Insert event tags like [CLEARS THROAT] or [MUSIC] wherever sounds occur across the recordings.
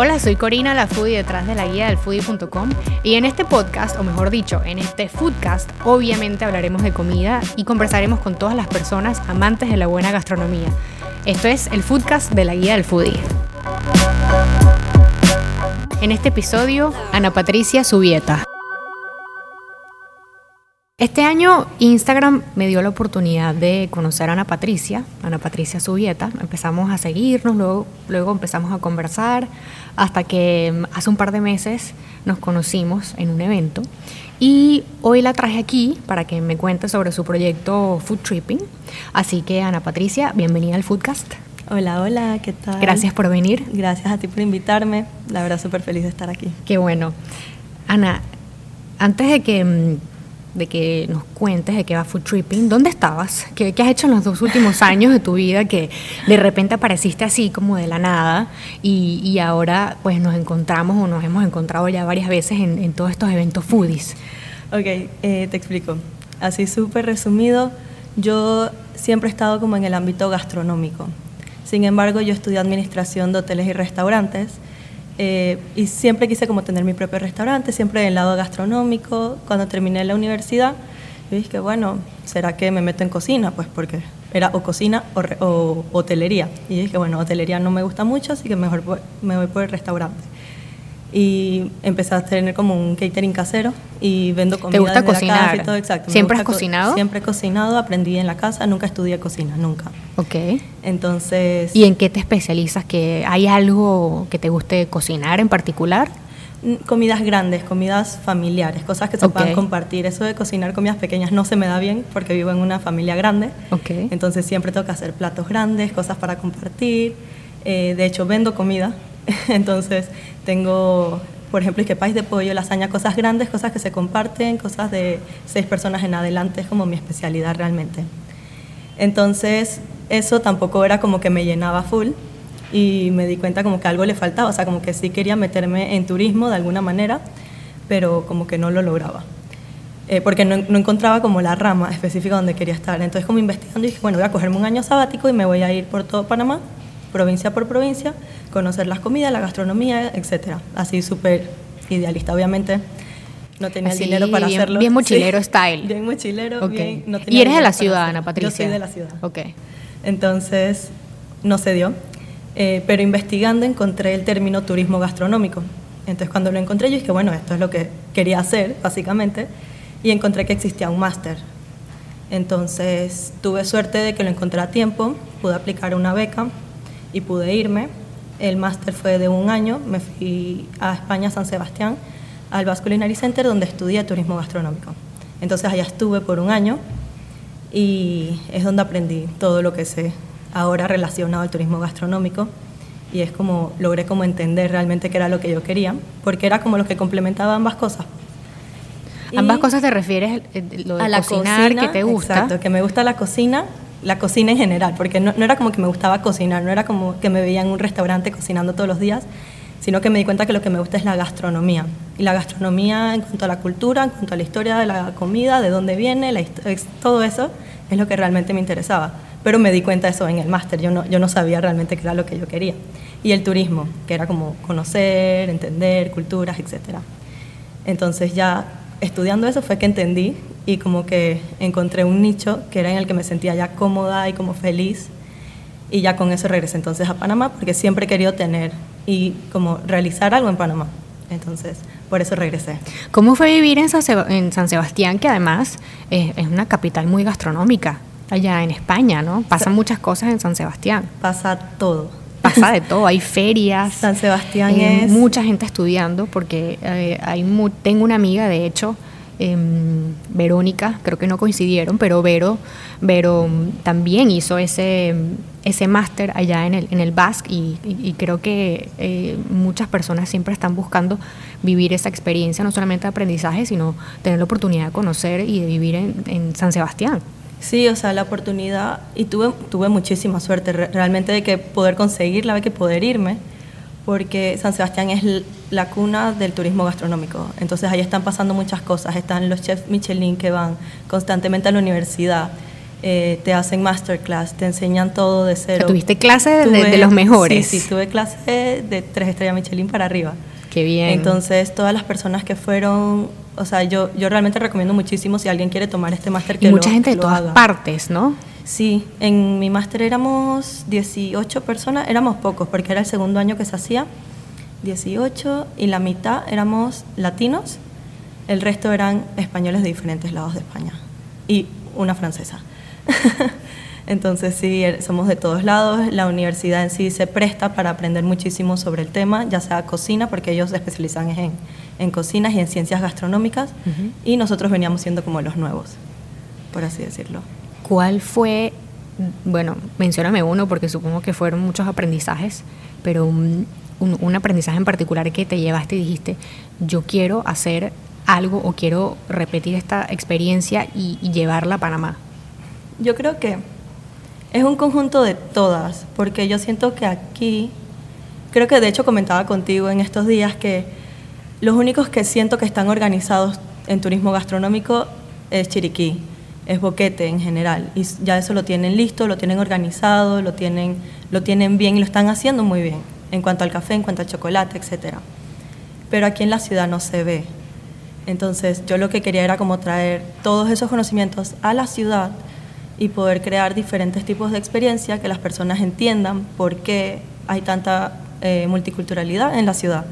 Hola, soy Corina, la foodie detrás de la guía del foodie.com y en este podcast, o mejor dicho, en este foodcast, obviamente hablaremos de comida y conversaremos con todas las personas amantes de la buena gastronomía. Esto es el foodcast de la guía del foodie. En este episodio, Ana Patricia Subieta. Este año Instagram me dio la oportunidad de conocer a Ana Patricia, Ana Patricia Subieta. Empezamos a seguirnos, luego, luego empezamos a conversar, hasta que mm, hace un par de meses nos conocimos en un evento. Y hoy la traje aquí para que me cuente sobre su proyecto Food Tripping. Así que Ana Patricia, bienvenida al Foodcast. Hola, hola, ¿qué tal? Gracias por venir. Gracias a ti por invitarme. La verdad, súper feliz de estar aquí. Qué bueno. Ana, antes de que mm, de que nos cuentes de qué va Food Tripping. ¿Dónde estabas? ¿Qué, has hecho en los dos últimos años de tu vida que de repente apareciste así como de la nada y, ahora pues nos encontramos o nos hemos encontrado ya varias veces en, todos estos eventos foodies? Ok, eh, te explico. Así súper resumido, yo siempre he estado como en el ámbito gastronómico. Sin embargo, yo estudié administración de hoteles y restaurantes eh, y siempre quise como tener mi propio restaurante, siempre del lado gastronómico. Cuando terminé la universidad, yo dije, bueno, ¿será que me meto en cocina? Pues porque era o cocina o, o hotelería. Y dije, bueno, hotelería no me gusta mucho, así que mejor me voy por el restaurante y empecé a tener como un catering casero y vendo comida ¿Te gusta cocinar? y todo, exacto. ¿Siempre has cocinado? siempre he cocinado, aprendí en la casa, nunca estudié cocina, nunca. Ok. Entonces... ¿Y en qué te especializas? ¿Que ¿Hay algo que te guste cocinar en particular? Mm, comidas grandes, comidas familiares, cosas que se puedan compartir. Eso de cocinar comidas pequeñas no se me da bien porque vivo en una familia grande. Okay. Entonces siempre tengo que hacer platos grandes, cosas para compartir. Eh, de hecho, vendo comida [LAUGHS] Entonces tengo, por ejemplo, que país de pollo, lasaña, cosas grandes, cosas que se comparten, cosas de seis personas en adelante, es como mi especialidad realmente. Entonces eso tampoco era como que me llenaba full y me di cuenta como que algo le faltaba, o sea, como que sí quería meterme en turismo de alguna manera, pero como que no lo lograba. Eh, porque no, no, encontraba como la rama específica donde quería estar. Entonces, como investigando, dije, bueno, voy a cogerme un año sabático y me voy a ir por todo Panamá, provincia por provincia, conocer las comidas, la gastronomía, etcétera. Así súper idealista, obviamente. No tenía dinero para hacerlo. Bien mochilero style. Bien mochilero, bien, ¿Y eres de la ciudad, Ana Patricia? Yo soy de la ciudad. Ok. Entonces, no se dio. Eh, pero investigando encontré el término turismo gastronómico. Entonces, cuando lo encontré, yo dije, bueno, esto es lo que quería hacer, básicamente. Y encontré que existía un máster. Entonces, tuve suerte de que lo encontré a tiempo, pude aplicar una beca y pude irme. El máster fue de un año, me fui a España, San Sebastián, al Basque Culinary Center, donde estudié turismo gastronómico. Entonces allá estuve por un año y es donde aprendí todo lo que sé ahora relacionado al turismo gastronómico y es como logré como entender realmente qué era lo que yo quería, porque era como lo que complementaba ambas cosas. Ambas cosas te refieres a la cocinar que te gusta. Exacto, que me gusta la cocina la cocina en general, porque no, era como que me gustaba cocinar, no era como que me veía en un restaurante cocinando todos los días, sino que me di cuenta que lo que me gusta es la gastronomía. Y la gastronomía en cuanto a la cultura, en cuanto a la historia de la comida, de dónde viene, todo eso es lo que realmente me interesaba. Pero me di cuenta de eso en el máster, yo no, yo no sabía realmente qué era lo que yo quería. Y el turismo, que era como conocer, entender culturas, etc. Entonces ya estudiando eso fue que entendí y como que encontré un nicho que era en el que me sentía ya cómoda y como feliz y ya con eso regresé entonces a Panamá porque siempre he querido tener y como realizar algo en Panamá. Entonces, por eso regresé. ¿Cómo fue vivir en San, Sebastián, que además es, una capital muy gastronómica allá en España, ¿no? Pasan muchas cosas en San Sebastián. Pasa todo. Pasa de todo, hay ferias. San Sebastián eh, es... Mucha gente estudiando, porque eh, hay tengo una amiga, de hecho, Em, Verónica, creo que no coincidieron, pero Vero, Vero también hizo ese, ese máster allá en el, en el Basque y, creo que eh, muchas personas siempre están buscando vivir esa experiencia, no solamente de aprendizaje, sino tener la oportunidad de conocer y de vivir en, San Sebastián. Sí, o sea, la oportunidad, y tuve, tuve muchísima suerte realmente de que poder conseguirla, de que poder irme porque San Sebastián es la cuna del turismo gastronómico. Entonces ahí están pasando muchas cosas. Están los chefs Michelin que van constantemente a la universidad. eh, te hacen masterclass, te enseñan todo de cero. tuviste clases de, de, los mejores. Sí, sí, tuve clases de tres estrellas Michelin para arriba. Qué bien. Entonces, todas las personas que fueron, o sea, yo, yo realmente recomiendo muchísimo si alguien quiere tomar este máster que Mucha gente de todas partes, ¿no? Sí, en mi máster éramos 18 personas, éramos pocos porque era el segundo año que se hacía, 18 y la mitad éramos latinos, el resto eran españoles de diferentes lados de España y una francesa. [LAUGHS] Entonces sí, er, somos de todos lados. La universidad en sí se presta para aprender muchísimo sobre el tema, ya sea cocina, porque ellos se especializan en, en cocinas y en ciencias gastronómicas, y nosotros veníamos siendo como los nuevos, por así decirlo. ¿Cuál fue, bueno, mencióname uno porque supongo que fueron muchos aprendizajes, pero un, aprendizaje en particular que te llevaste y dijiste, yo quiero hacer algo o quiero repetir esta experiencia y llevarla a Panamá? Yo creo que es un conjunto de todas, porque yo siento que aquí, creo que de hecho comentaba contigo en estos días que los únicos que siento que están organizados en turismo gastronómico es Chiriquí, es Boquete en general, y ya eso lo tienen listo, lo tienen organizado, lo tienen, lo tienen bien y lo están haciendo muy bien, en cuanto al café, en cuanto al chocolate, etc. Pero aquí en la ciudad no se ve. Entonces yo lo que quería era como traer todos esos conocimientos a la ciudad y poder crear diferentes tipos de experiencia que las personas entiendan por qué hay tanta eh, multiculturalidad en la ciudad.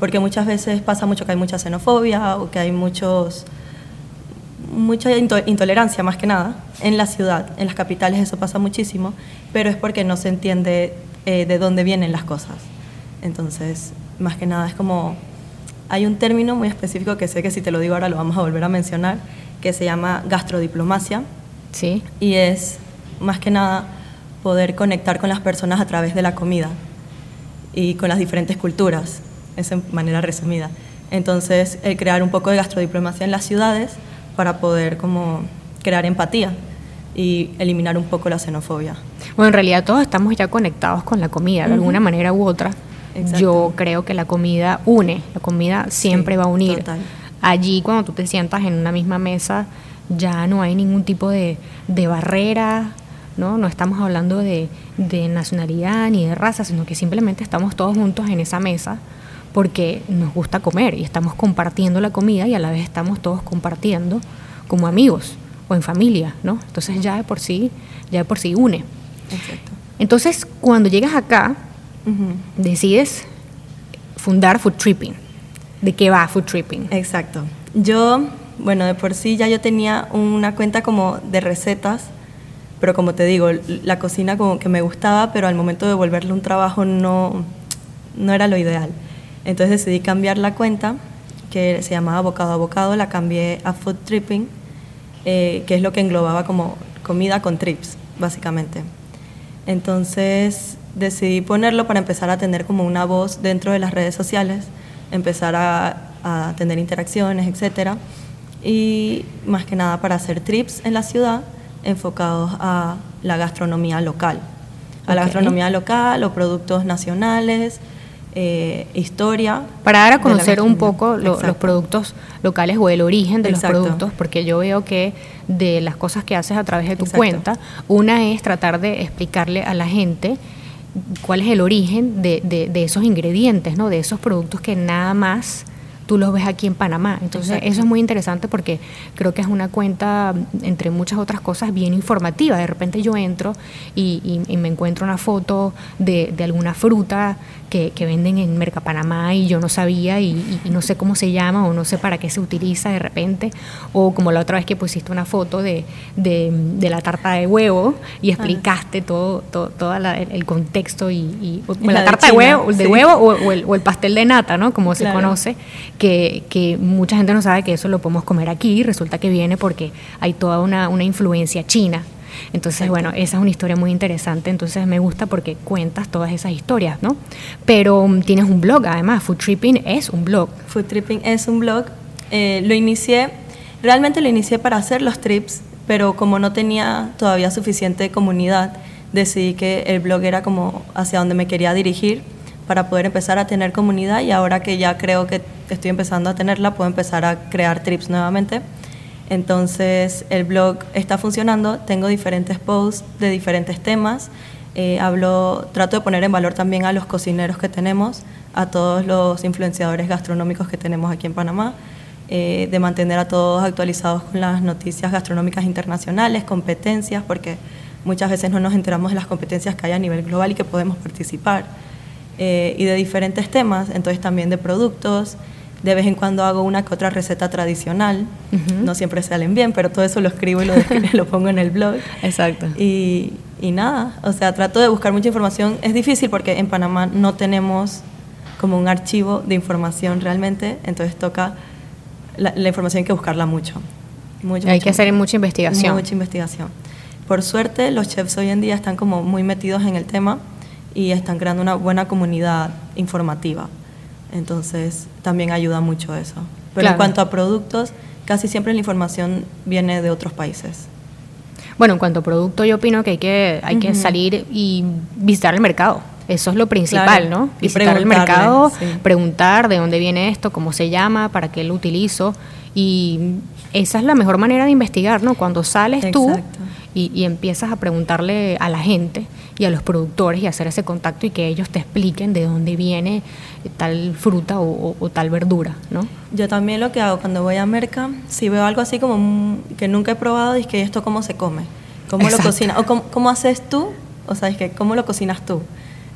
Porque muchas veces pasa mucho que hay mucha xenofobia o que hay muchos, mucha intolerancia más que nada en la ciudad. En las capitales eso pasa muchísimo, pero es porque no se entiende eh, de dónde vienen las cosas. Entonces, más que nada es como, hay un término muy específico que sé que si te lo digo ahora lo vamos a volver a mencionar, que se llama gastrodiplomacia, Sí. Y es más que nada poder conectar con las personas a través de la comida y con las diferentes culturas, es en manera resumida. Entonces, el crear un poco de gastrodiplomacia en las ciudades para poder como crear empatía y eliminar un poco la xenofobia. Bueno, en realidad todos estamos ya conectados con la comida, de alguna manera u otra. Yo creo que la comida une, la comida siempre va a unir. Allí cuando tú te sientas en una misma mesa, ya no hay ningún tipo de, barrera, ¿no? No estamos hablando de, nacionalidad ni de raza, sino que simplemente estamos todos juntos en esa mesa porque nos gusta comer y estamos compartiendo la comida y a la vez estamos todos compartiendo como amigos o en familia, ¿no? Entonces ya de por sí, ya de por sí une. Entonces, cuando llegas acá, decides fundar Food Tripping. ¿De qué va Food Tripping? Exacto. Yo bueno, de por sí ya yo tenía una cuenta como de recetas, pero como te digo, la cocina como que me gustaba, pero al momento de volverle un trabajo no, no era lo ideal. Entonces decidí cambiar la cuenta, que se llamaba Bocado a Bocado, la cambié a Food Tripping, eh, que es lo que englobaba como comida con trips, básicamente. Entonces decidí ponerlo para empezar a tener como una voz dentro de las redes sociales, empezar a, a tener interacciones, etcétera. Y más que nada para hacer trips en la ciudad enfocados a la gastronomía local, a la gastronomía local o productos nacionales, eh, historia. Para dar a conocer un poco los productos locales o el origen de los productos, porque yo veo que de las cosas que haces a través de tu cuenta, una es tratar de explicarle a la gente cuál es el origen de, de, de esos ingredientes, ¿no? de esos productos que nada más tú los ves aquí en Panamá. Entonces, eso es muy interesante porque creo que es una cuenta, entre muchas otras cosas, bien informativa. De repente yo entro y, me encuentro una foto de, de alguna fruta que, venden en Mercapanamá y yo no sabía y, no sé cómo se llama o no sé para qué se utiliza de repente. O como la otra vez que pusiste una foto de, la tarta de huevo y explicaste todo, todo, el, contexto y, la, tarta de, huevo, de huevo o, el, pastel de nata, ¿no? Como se conoce, que, que, mucha gente no sabe que eso lo podemos comer aquí. Resulta que viene porque hay toda una, una influencia china entonces, bueno, esa es una historia muy interesante, entonces me gusta porque cuentas todas esas historias, ¿no? Pero um, tienes un blog, además, Food Tripping es un blog. Food Tripping es un blog. Eh, lo inicié, realmente lo inicié para hacer los trips, pero como no tenía todavía suficiente comunidad, decidí que el blog era como hacia donde me quería dirigir para poder empezar a tener comunidad y ahora que ya creo que estoy empezando a tenerla, puedo empezar a crear trips nuevamente. Entonces el blog está funcionando, tengo diferentes posts de diferentes temas, eh, hablo, trato de poner en valor también a los cocineros que tenemos, a todos los influenciadores gastronómicos que tenemos aquí en Panamá, eh, de mantener a todos actualizados con las noticias gastronómicas internacionales, competencias, porque muchas veces no nos enteramos de las competencias que hay a nivel global y que podemos participar, eh, y de diferentes temas, entonces también de productos. De vez en cuando hago una que otra receta tradicional, no siempre salen bien, pero todo eso lo escribo y lo, [LAUGHS] lo pongo en el blog. Exacto. Y, y nada, o sea, trato de buscar mucha información. Es difícil porque en Panamá no tenemos como un archivo de información realmente, entonces toca la, información hay que buscarla mucho. hay que hacer mucha investigación. Mucha investigación. Por suerte, los chefs hoy en día están como muy metidos en el tema y están creando una buena comunidad informativa. Entonces, también ayuda mucho eso. Pero en cuanto a productos, casi siempre la información viene de otros países. Bueno, en cuanto a producto, yo opino que hay que, hay que salir y visitar el mercado. Eso es lo principal, ¿no? Visitar el mercado, preguntar de dónde viene esto, cómo se llama, para qué lo utilizo. Y esa es la mejor manera de investigar, ¿no? Cuando sales tú y, empiezas a preguntarle a la gente y a los productores y hacer ese contacto y que ellos te expliquen de dónde viene tal fruta o, tal verdura, ¿no? Yo también lo que hago cuando voy a Merca, si veo algo así como que nunca he probado, es que esto cómo se come, cómo lo cocinas, o cómo, cómo, haces tú, o sea, es que cómo lo cocinas tú.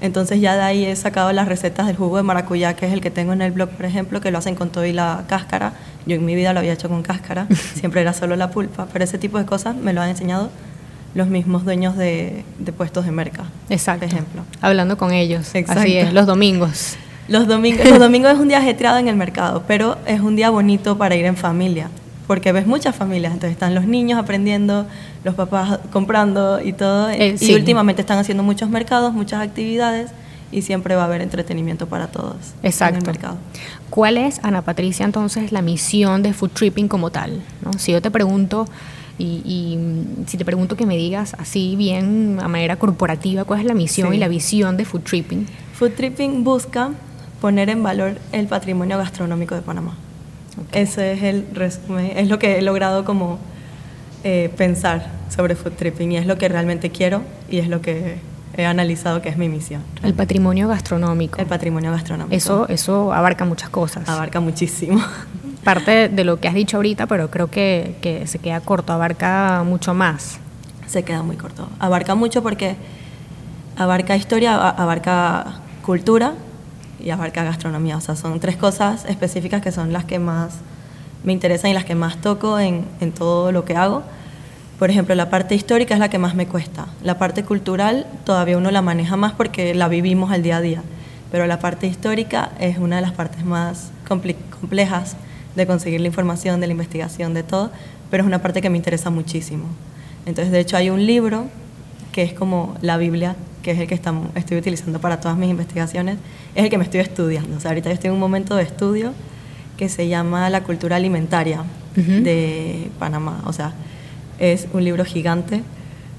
Entonces ya de ahí he sacado las recetas del jugo de maracuyá, que es el que tengo en el blog, por ejemplo, que lo hacen con todo y la cáscara. Yo en mi vida lo había hecho con cáscara, [LAUGHS] siempre era solo la pulpa, pero ese tipo de cosas me lo han enseñado los mismos dueños de, puestos de merca. Exacto. Por ejemplo. Hablando con ellos. Exacto. Así es, los domingos. Los domingos, los domingos es un día ajetreado en el mercado, pero es un día bonito para ir en familia porque ves muchas familias, entonces están los niños aprendiendo, los papás comprando y todo, eh, y últimamente están haciendo muchos mercados, muchas actividades y siempre va a haber entretenimiento para todos Exacto. en el mercado. ¿Cuál es, Ana Patricia, entonces la misión de Food Tripping como tal? ¿No? Si yo te pregunto, y, si te pregunto que me digas así bien a manera corporativa, ¿cuál es la misión y la visión de Food Tripping? Food Tripping busca poner en valor el patrimonio gastronómico de Panamá. Ese es el resumen, es lo que he logrado como eh, pensar sobre food tripping y es lo que realmente quiero y es lo que he analizado que es mi misión. El patrimonio gastronómico. El patrimonio gastronómico. Eso, eso abarca muchas cosas. Abarca muchísimo. [LAUGHS] Parte de lo que has dicho ahorita, pero creo que, que se queda corto, abarca mucho más. Se queda muy corto. Abarca mucho porque abarca historia, abarca cultura, y abarca gastronomía. O sea, son tres cosas específicas que son las que más me interesan y las que más toco en, en todo lo que hago. Por ejemplo, la parte histórica es la que más me cuesta. La parte cultural todavía uno la maneja más porque la vivimos al día a día. Pero la parte histórica es una de las partes más complejas de conseguir la información, de la investigación, de todo, pero es una parte que me interesa muchísimo. Entonces, de hecho, hay un libro que es como la Biblia que es el que estamos, estoy utilizando para todas mis investigaciones, es el que me estoy estudiando. O sea, ahorita estoy en un momento de estudio que se llama La cultura alimentaria de Panamá. O sea, es un libro gigante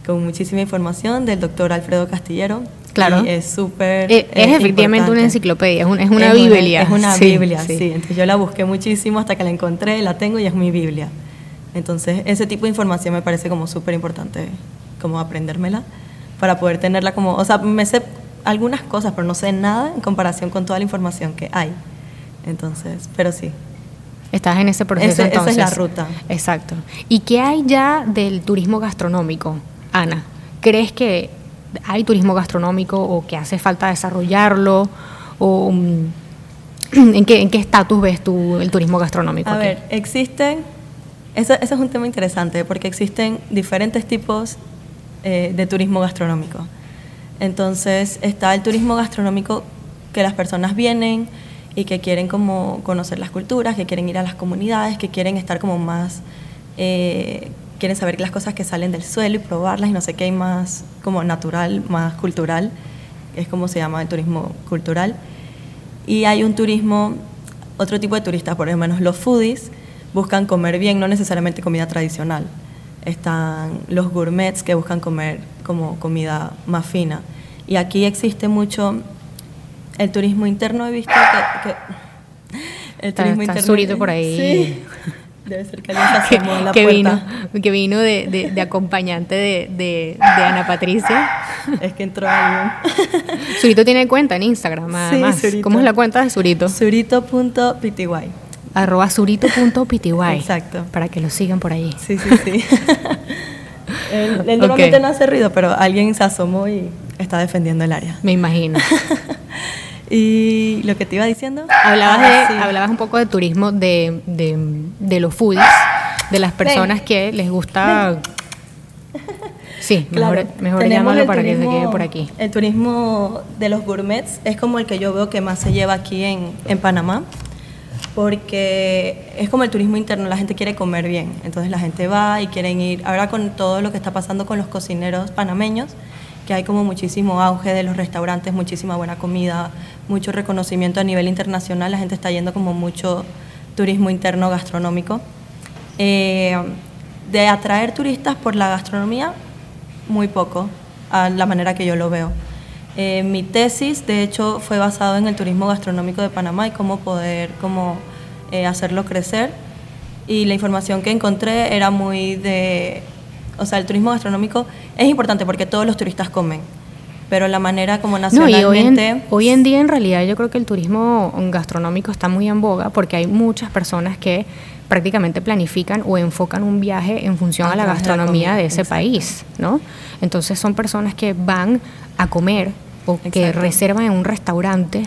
con muchísima información del doctor Alfredo Castillero. Claro. Y es súper. Es, efectivamente una enciclopedia, es, es una Biblia. es una Biblia, sí. sí. Entonces yo la busqué muchísimo hasta que la encontré, la tengo y es mi Biblia. Entonces ese tipo de información me parece como súper importante, como aprendérmela para poder tenerla como, o sea, me sé algunas cosas, pero no sé nada en comparación con toda la información que hay. Entonces, pero sí. Estás en ese proceso entonces. Esa es la ruta. Exacto. ¿Y qué hay ya del turismo gastronómico, Ana? ¿Crees que hay turismo gastronómico o que hace falta desarrollarlo? ¿O mm, [CLEARS THROAT] en qué estatus ves tú el turismo gastronómico? A ver, existen, ese, ese es un tema interesante porque existen diferentes tipos eh, de turismo gastronómico. Entonces está el turismo gastronómico que las personas vienen y que quieren como conocer las culturas, que quieren ir a las comunidades, que quieren estar como más, eh, quieren saber las cosas que salen del suelo y probarlas y no sé qué hay más como natural, más cultural, es como se llama el turismo cultural. Y hay un turismo, otro tipo de turistas, por ejemplo, los foodies buscan comer bien, no necesariamente comida tradicional están los gourmets que buscan comer como comida más fina. Y aquí existe mucho el turismo interno, he visto que... el turismo interno... por ahí. Sí. [LAUGHS] Debe ser que alguien se [LAUGHS] asomó en la que puerta. vino, que vino de, de- de acompañante de, de- Ana Patricia. [LAUGHS] Es que entró alguien. Surito tiene cuenta en Instagram, Sí, además. Surito. ¿Cómo es la cuenta de Surito? Surito.pty. Arroba surito.pty. Exacto. Para que lo sigan por ahí. Sí, sí, sí. él, él normalmente no hace ruido, pero alguien se asomó y está defendiendo el área. Me imagino. Y lo que te iba diciendo. Hablabas, Ah, de, sí. hablabas un poco de turismo de, de, de los foodies, de las personas que les gusta... Sí, mejor, Claro, mejor llámalo el para que se turismo- quede por aquí. El turismo de los gourmets es como el que yo veo que más se lleva aquí en, en Panamá, porque es como el turismo interno, la gente quiere comer bien, entonces la gente va y quieren ir, ahora con todo lo que está pasando con los cocineros panameños, que hay como muchísimo auge de los restaurantes, muchísima buena comida, mucho reconocimiento a nivel internacional, la gente está yendo como mucho turismo interno gastronómico. Eh, de atraer turistas por la gastronomía, muy poco, a la manera que yo lo veo. Eh, mi tesis, de hecho, fue basado en el turismo gastronómico de Panamá y cómo poder cómo, eh, hacerlo crecer. Y la información que encontré era muy de... O sea, el turismo gastronómico es importante porque todos los turistas comen, pero la manera como No, y nacionalmente... hoy en, hoy en día en realidad yo creo que el turismo gastronómico está muy en boga porque hay muchas personas que prácticamente planifican o enfocan un viaje en función A a la través de la gastronomía comida, de ese país, ¿no? Entonces son personas que van a comer o que reservan en un restaurante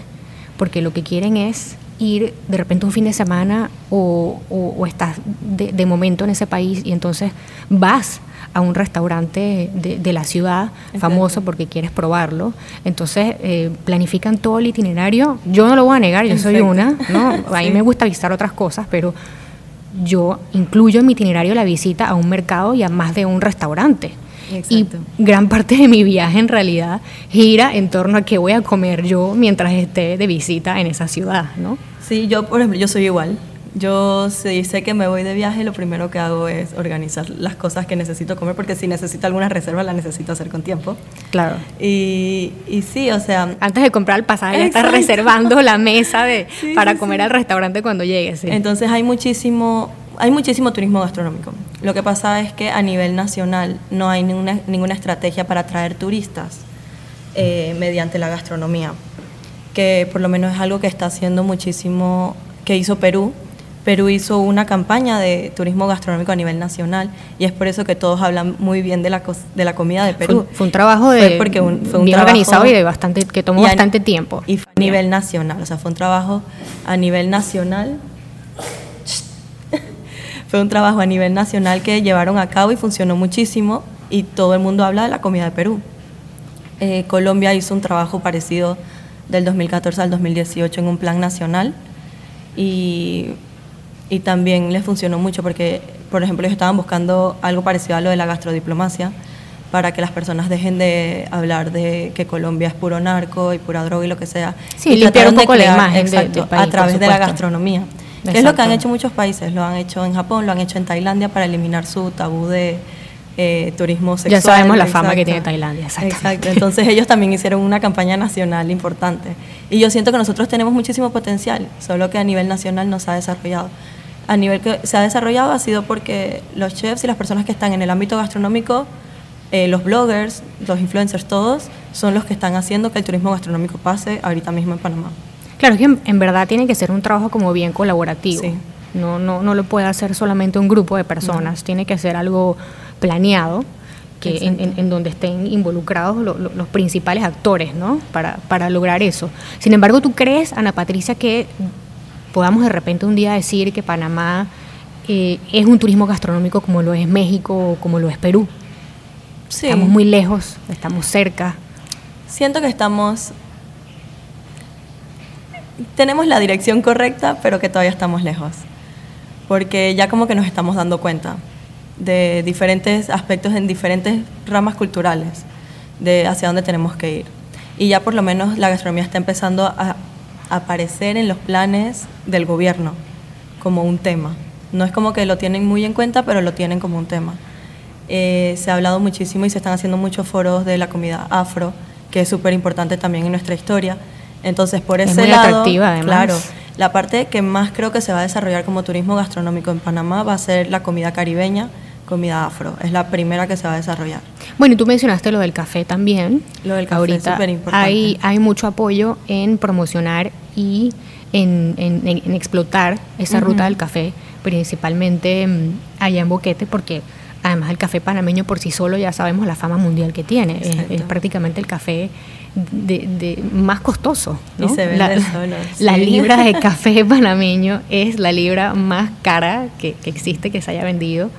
porque lo que quieren es ir de repente un fin de semana o, o- o estás de, de momento en ese país y entonces vas a un restaurante de, de la ciudad famoso porque quieres probarlo. Entonces eh, planifican todo el itinerario. Yo no lo voy a negar, yo soy una, ¿no? [LAUGHS] A mí Sí. me gusta visitar otras cosas, pero yo incluyo en mi itinerario la visita a un mercado y a más de un restaurante. Exacto. Y gran parte de mi viaje en realidad gira en torno a qué voy a comer yo mientras esté de visita en esa ciudad, ¿no? Sí, yo, por ejemplo, yo soy igual. Yo si sé que me voy de viaje, lo primero que hago es organizar las cosas que necesito comer, porque si necesito alguna reserva, la necesito hacer con tiempo. Claro. Y, y sí, o sea, Antes de comprar el pasaje, ya estás reservando la [LAUGHS] mesa de, Sí, para comer sí. al restaurante cuando llegues. sí. entonces hay muchísimo, hay muchísimo turismo gastronómico. Lo que pasa es que a nivel nacional no hay ninguna, ninguna estrategia para atraer turistas eh, mediante la gastronomía, que por lo menos es algo que está haciendo muchísimo, que hizo Perú. Perú hizo una campaña de turismo gastronómico a nivel nacional y es por eso que todos hablan muy bien de la, de la comida de Perú. fue un trabajo de Fue porque un- fue un bien trabajo- organizado y de bastante que tomó a- bastante tiempo. Y fue a nivel nacional, o sea, fue un trabajo a nivel nacional. [LAUGHS] fue un trabajo a nivel nacional que llevaron a cabo y funcionó muchísimo y todo el mundo habla de la comida de Perú. Eh, Colombia hizo un trabajo parecido del 2014 al 2018 en un plan nacional y, y también les funcionó mucho porque, por ejemplo, ellos estaban buscando algo parecido a lo de la gastrodiplomacia para que las personas dejen de hablar de que Colombia es puro narco y pura droga y lo que sea. Sí, y limpiar un de poco la crear- imagen de- exacto, del país, a través de la gastronomía. Que es lo que han Exacto. hecho muchos países, lo han hecho en Japón, lo han hecho en Tailandia para eliminar su tabú de eh, turismo sexual. Ya sabemos la fama que exacto. tiene Tailandia. Exacto, entonces ellos también hicieron una campaña nacional importante. Y yo siento que nosotros tenemos muchísimo potencial, solo que a nivel nacional no se ha desarrollado. A nivel que se ha desarrollado ha sido porque los chefs y las personas que están en el ámbito gastronómico, eh, los bloggers, los influencers, todos, son los que están haciendo que el turismo gastronómico pase ahorita mismo en Panamá. Claro, es que en, en verdad tiene que ser un trabajo como bien colaborativo. Sí. No, no, no lo puede hacer solamente un grupo de personas, tiene que ser algo planeado que en, en- en donde estén involucrados lo- lo- los principales actores, ¿no? Para, para lograr eso. Sin embargo, ¿tú crees, Ana Patricia, que podamos de repente un día decir que Panamá eh, es un turismo gastronómico como lo es México o como lo es Perú? Sí. Estamos muy lejos, estamos cerca. Siento que estamos. Tenemos la dirección correcta, pero que todavía estamos lejos. Porque ya como que nos estamos dando cuenta de diferentes aspectos en diferentes ramas culturales, de hacia dónde tenemos que ir. Y ya por lo menos la gastronomía está empezando a aparecer en los planes del gobierno como un tema. No es como que lo tienen muy en cuenta, pero lo tienen como un tema. Eh, se ha hablado muchísimo y se están haciendo muchos foros de la comida afro, que es súper importante también en nuestra historia. Entonces, por Es ese muy lado, atractiva, además. claro, La parte que más creo que se va a desarrollar como turismo gastronómico en Panamá va a ser la comida caribeña, comida afro. Es la primera que se va a desarrollar. Bueno, y tú mencionaste lo del café también. Lo del café Ahorita es súper importante. hay, hay mucho apoyo en promocionar y en, en- en- en explotar esa ruta del café, principalmente mm, allá en Boquete, porque además el café panameño por sí solo ya sabemos la fama mundial que tiene. Es, prácticamente el café de, de- más costoso. Y se vende la, solo, [LAUGHS] la libra de [LAUGHS] café panameño es la libra más cara que, que existe que se haya vendido.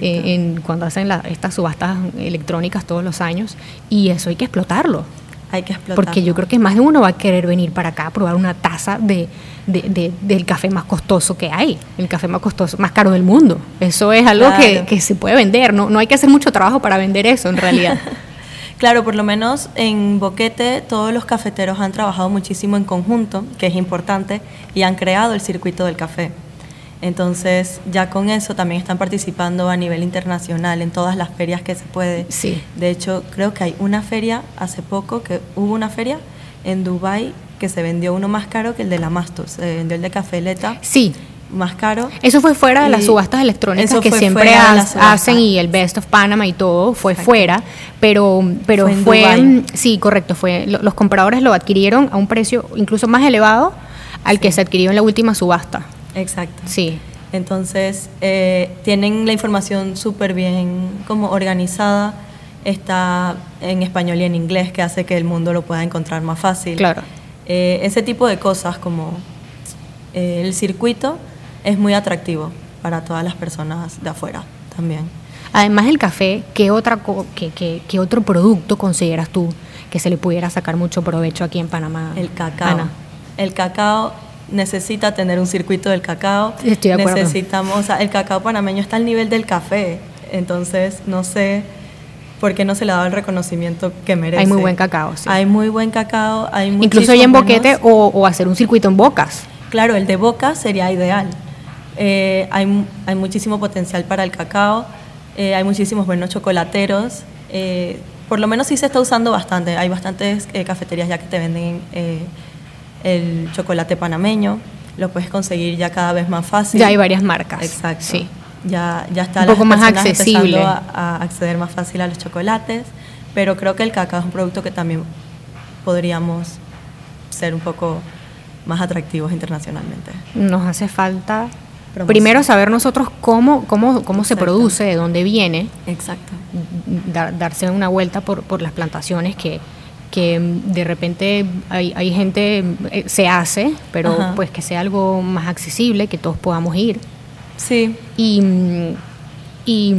Eh, en, cuando hacen la- estas subastas electrónicas todos los años y eso hay que explotarlo. Hay que explotar. Porque yo creo que más de uno va a querer venir para acá a probar una taza de, de- de- del café más costoso que hay, el café más costoso, más caro del mundo. Eso es algo que, que se puede vender, no, no hay que hacer mucho trabajo para vender eso en realidad. [LAUGHS] Claro, por lo menos en Boquete todos los cafeteros han trabajado muchísimo en conjunto, que es importante, y han creado el circuito del café. Entonces, ya con eso también están participando a nivel internacional en todas las ferias que se puede. Sí. De hecho, creo que hay una feria hace poco, que hubo una feria en Dubai que se vendió uno más caro que el de la Mastos, se vendió el de Cafeleta Sí, más caro. Eso fue fuera de las subastas electrónicas que siempre hacen y el Best of Panama y todo fue Exacto. fuera, pero pero Fue mm, sí, correcto, fue lo- los compradores lo adquirieron a un precio incluso más elevado al que se adquirió en la última subasta. Exacto. Sí. Entonces, eh, tienen la información súper bien como organizada, está en español y en inglés, que hace que el mundo lo pueda encontrar más fácil. Claro. Eh, ese tipo de cosas como eh, el circuito es muy atractivo para todas las personas de afuera también. Además del café, ¿qué otra co- qué, qué- qué otro producto consideras tú que se le pudiera sacar mucho provecho aquí en Panamá? El cacao. Ana? El cacao necesita tener un circuito del cacao. Estoy de. Necesitamos, o sea, el cacao panameño está al nivel del café, entonces no sé por qué no se le ha dado el reconocimiento que merece. Hay muy buen cacao, sí. Hay muy buen cacao, hay Incluso ahí en Boquete o, o hacer un circuito en Bocas. Claro, el de boca sería ideal. Eh, hay, hay muchísimo potencial para el cacao, eh, hay muchísimos buenos chocolateros. eh, por lo menos sí se está usando bastante. Hay bastantes eh, cafeterías ya que te venden eh, el chocolate panameño. Lo puedes conseguir ya cada vez más fácil. Ya hay varias marcas. Exacto. Sí. Ya, ya está Un las poco más accesible. A, a acceder más fácil a los chocolates, pero creo que el cacao es un producto que también podríamos ser un poco más atractivos internacionalmente. Nos hace falta Promoción. primero saber nosotros cómo, cómo, cómo se produce, de dónde viene, Exacto. dar- darse una vuelta por, por las plantaciones que, que de repente hay, hay gente, eh, se hace, pero Ajá. pues que sea algo más accesible, que todos podamos ir. Sí, Y, y,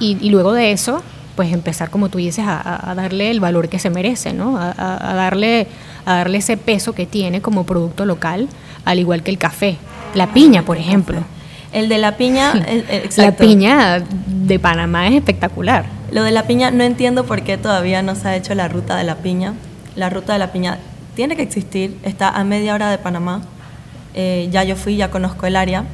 y- y luego de eso, pues empezar, como tú dices, a, darle el valor que se merece, ¿no? A, darle, a darle ese peso que tiene como producto local, al igual que el café. La piña, por ejemplo. el de la piña, [LAUGHS] el- La exacto. piña de Panamá es espectacular. Lo de la piña, no entiendo por qué todavía no se ha hecho la ruta de la piña. La ruta de la piña tiene que existir, está a media hora de Panamá. Eh, ya yo fui, ya conozco el área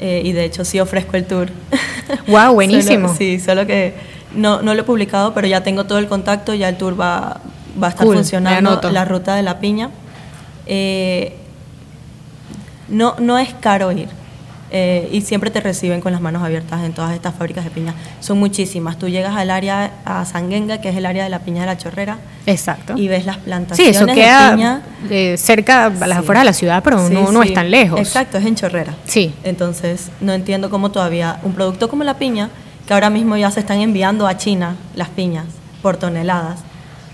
eh, y de hecho sí ofrezco el tour. [LAUGHS] Guau, buenísimo. Solo- sí, solo que no, no lo he publicado, pero ya tengo todo el contacto, ya el tour va, va a estar Cool, funcionando, la ruta de la piña. Eh, no, no es caro ir. Eh, y siempre te reciben con las manos abiertas en todas estas fábricas de piña. Son muchísimas. Tú llegas al área, a Sanguenga, que es el área de la piña de la chorrera, Exacto. y ves las Sí, plantaciones eso de queda piña. eh, cerca, a las Sí. afueras de la ciudad, pero Sí, no, no sí. es tan lejos. Exacto, es en chorrera. Sí. Entonces, no entiendo cómo todavía un producto como la piña, que ahora mismo ya se están enviando a China las piñas por toneladas.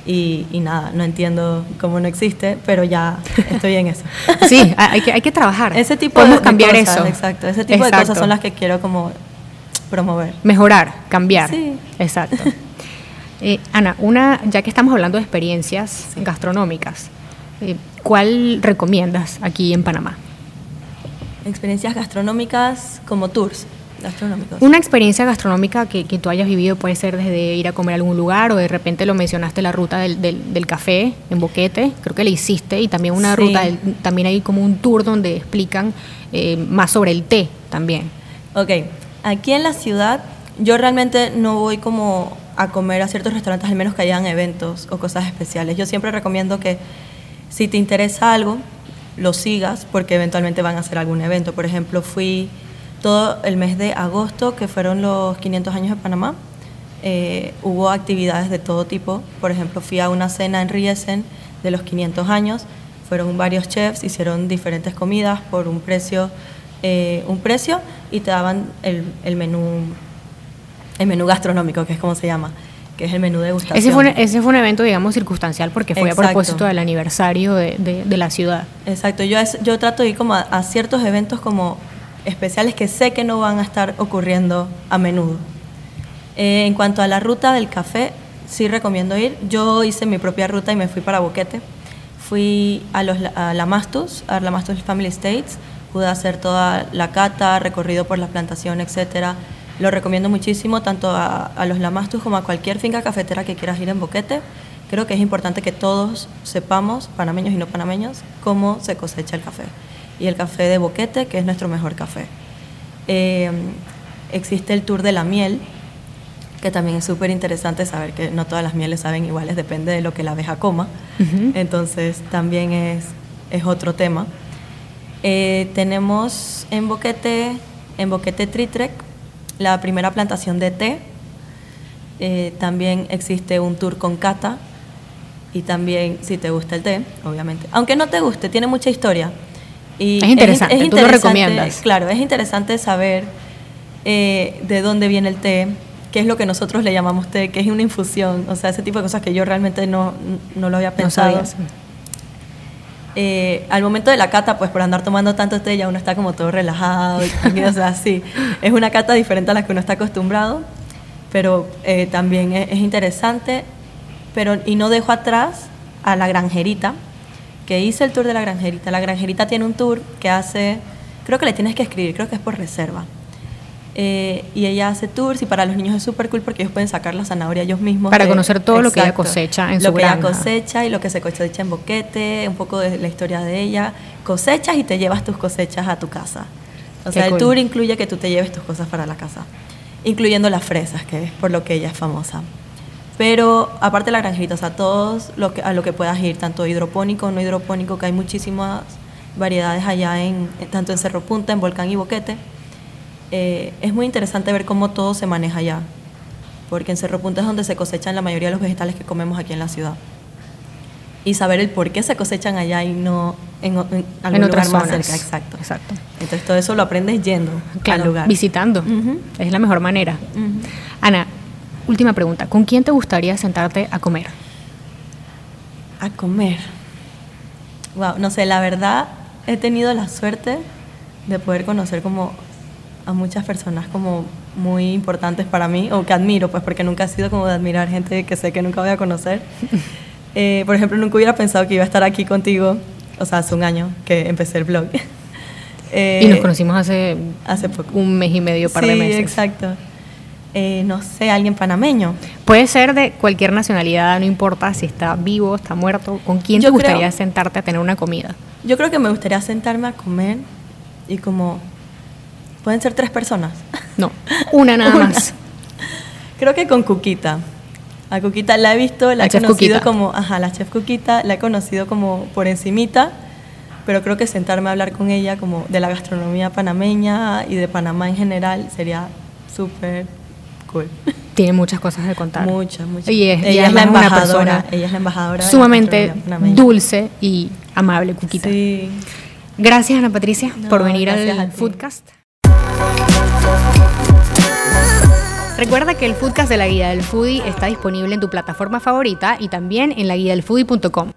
Y, y nada, no entiendo cómo no existe, pero ya estoy en eso. [LAUGHS] Sí, hay que, hay que trabajar. Ese tipo Podemos de, de cambiar cosas, eso. Exacto, ese tipo de cosas son las que quiero como promover. Mejorar, cambiar. Sí. Exacto. [LAUGHS] Eh, Ana, una, ya que estamos hablando de experiencias gastronómicas, eh, ¿cuál recomiendas aquí en Panamá? Experiencias gastronómicas como tours gastronómicos. Una experiencia gastronómica que, que tú hayas vivido puede ser desde ir a comer a algún lugar o de repente lo mencionaste la ruta del, del- del café en Boquete, creo que la hiciste y también una Sí. ruta, del- también hay como un tour donde explican eh, más sobre el té también. Ok, aquí en la ciudad yo realmente no voy como a comer a ciertos restaurantes al menos que hayan eventos o cosas especiales. Yo siempre recomiendo que si te interesa algo, lo sigas porque eventualmente van a hacer algún evento. Por ejemplo, fui todo el mes de agosto, que fueron los 500 años de Panamá. Eh, hubo actividades de todo tipo. Por ejemplo, fui a una cena en Riesen de los 500 años. Fueron varios chefs, hicieron diferentes comidas por un precio, eh, un precio y te daban el, el, menú, el menú gastronómico, que es como se llama que es el menú de gustación. Ese fue, un, ese fue un evento, digamos, circunstancial porque fue a propósito del aniversario de, de, la ciudad. Exacto, yo, yo trato de ir como a, ciertos eventos como especiales que sé que no van a estar ocurriendo a menudo. Eh, en cuanto a la ruta del café, sí recomiendo ir. Yo hice mi propia ruta y me fui para Boquete. Fui a, los, a Lamastus, a Lamastus Family Estates. Pude hacer toda la cata, recorrido por la plantación, etcétera lo recomiendo muchísimo tanto a, los Lamastus como a cualquier finca cafetera que quieras ir en Boquete. Creo que es importante que todos sepamos, panameños y no panameños, cómo se cosecha el café. Y el café de Boquete, que es nuestro mejor café. Eh, existe el tour de la miel, que también es súper interesante saber que no todas las mieles saben iguales, depende de lo que la abeja coma. Entonces también es, es otro tema. Eh, tenemos en Boquete, en Boquete Tritrek, la primera plantación de té. Eh, también existe un tour con cata y también si te gusta el té, obviamente. Aunque no te guste, tiene mucha historia. Y es interesante, es, tú lo recomiendas. Claro, es interesante saber eh, de dónde viene el té, qué es lo que nosotros le llamamos té, qué es una infusión, o sea, ese tipo de cosas que yo realmente no, no lo había pensado. Eh, al momento de la cata, pues por andar tomando tanto té, ya uno está como todo relajado y o sea, sí, es una cata diferente a la que uno está acostumbrado, pero eh, también es, interesante, pero y no dejo atrás a la granjerita, que hice el tour de la granjerita. La granjerita tiene un tour que hace, creo que le tienes que escribir, creo que es por reserva. Eh, y ella hace tours y para los niños es súper cool porque ellos pueden sacar la zanahoria ellos mismos. Para conocer todo lo que ella cosecha en lo su que ella cosecha y lo que se cosecha en boquete, un poco de la historia de ella. Cosechas y te llevas tus cosechas a tu casa. O sea, el tour incluye que tú te lleves tus cosas para la casa, incluyendo las fresas, que es por lo que ella es famosa. Pero aparte de la granjita, o sea, todos lo que, a lo que puedas ir, tanto hidropónico, no hidropónico, que hay muchísimas variedades allá, en, tanto en Cerro Punta, en Volcán y Boquete eh, es muy interesante ver cómo todo se maneja allá, porque en Cerro Punta es donde se cosechan la mayoría de los vegetales que comemos aquí en la ciudad. Y saber el por qué se cosechan allá y no en, algún lugar más cerca. Exacto. Exacto. Entonces todo eso lo aprendes yendo al lugar. Visitando. Es la mejor manera. Ana, última pregunta. ¿Con quién te gustaría sentarte a comer? A comer. Wow, no sé, la verdad he tenido la suerte de poder conocer como a muchas personas como muy importantes para mí, o que admiro, pues porque nunca ha sido como de admirar gente que sé que nunca voy a conocer. [LAUGHS] Eh, por ejemplo, nunca hubiera pensado que iba a estar aquí contigo, o sea, hace un año que empecé el blog. y nos conocimos hace, hace poco. un mes y medio, par de meses. Sí, exacto. Eh, no sé, alguien panameño. Puede ser de cualquier nacionalidad, no importa si está vivo, está muerto. ¿Con quién te gustaría sentarte a tener una comida? Yo creo que me gustaría sentarme a comer y como ¿Pueden ser tres personas? No, una nada [LAUGHS] más. Creo que con Cuquita. A Cuquita la he visto, la, he conocido como, ajá, la chef Cuquita, la he conocido como por encimita, pero creo que sentarme a hablar con ella como de la gastronomía panameña y de Panamá en general sería súper cool. Tiene muchas cosas de contar. Muchas, muchas. Y ella es la embajadora, ella es la embajadora sumamente dulce y amable, Cuquita. Sí. Gracias, Ana Patricia, por venir al Foodcast. Recuerda que el Foodcast de la Guía del Foodie está disponible en tu plataforma favorita y también en la guía del foodie.com.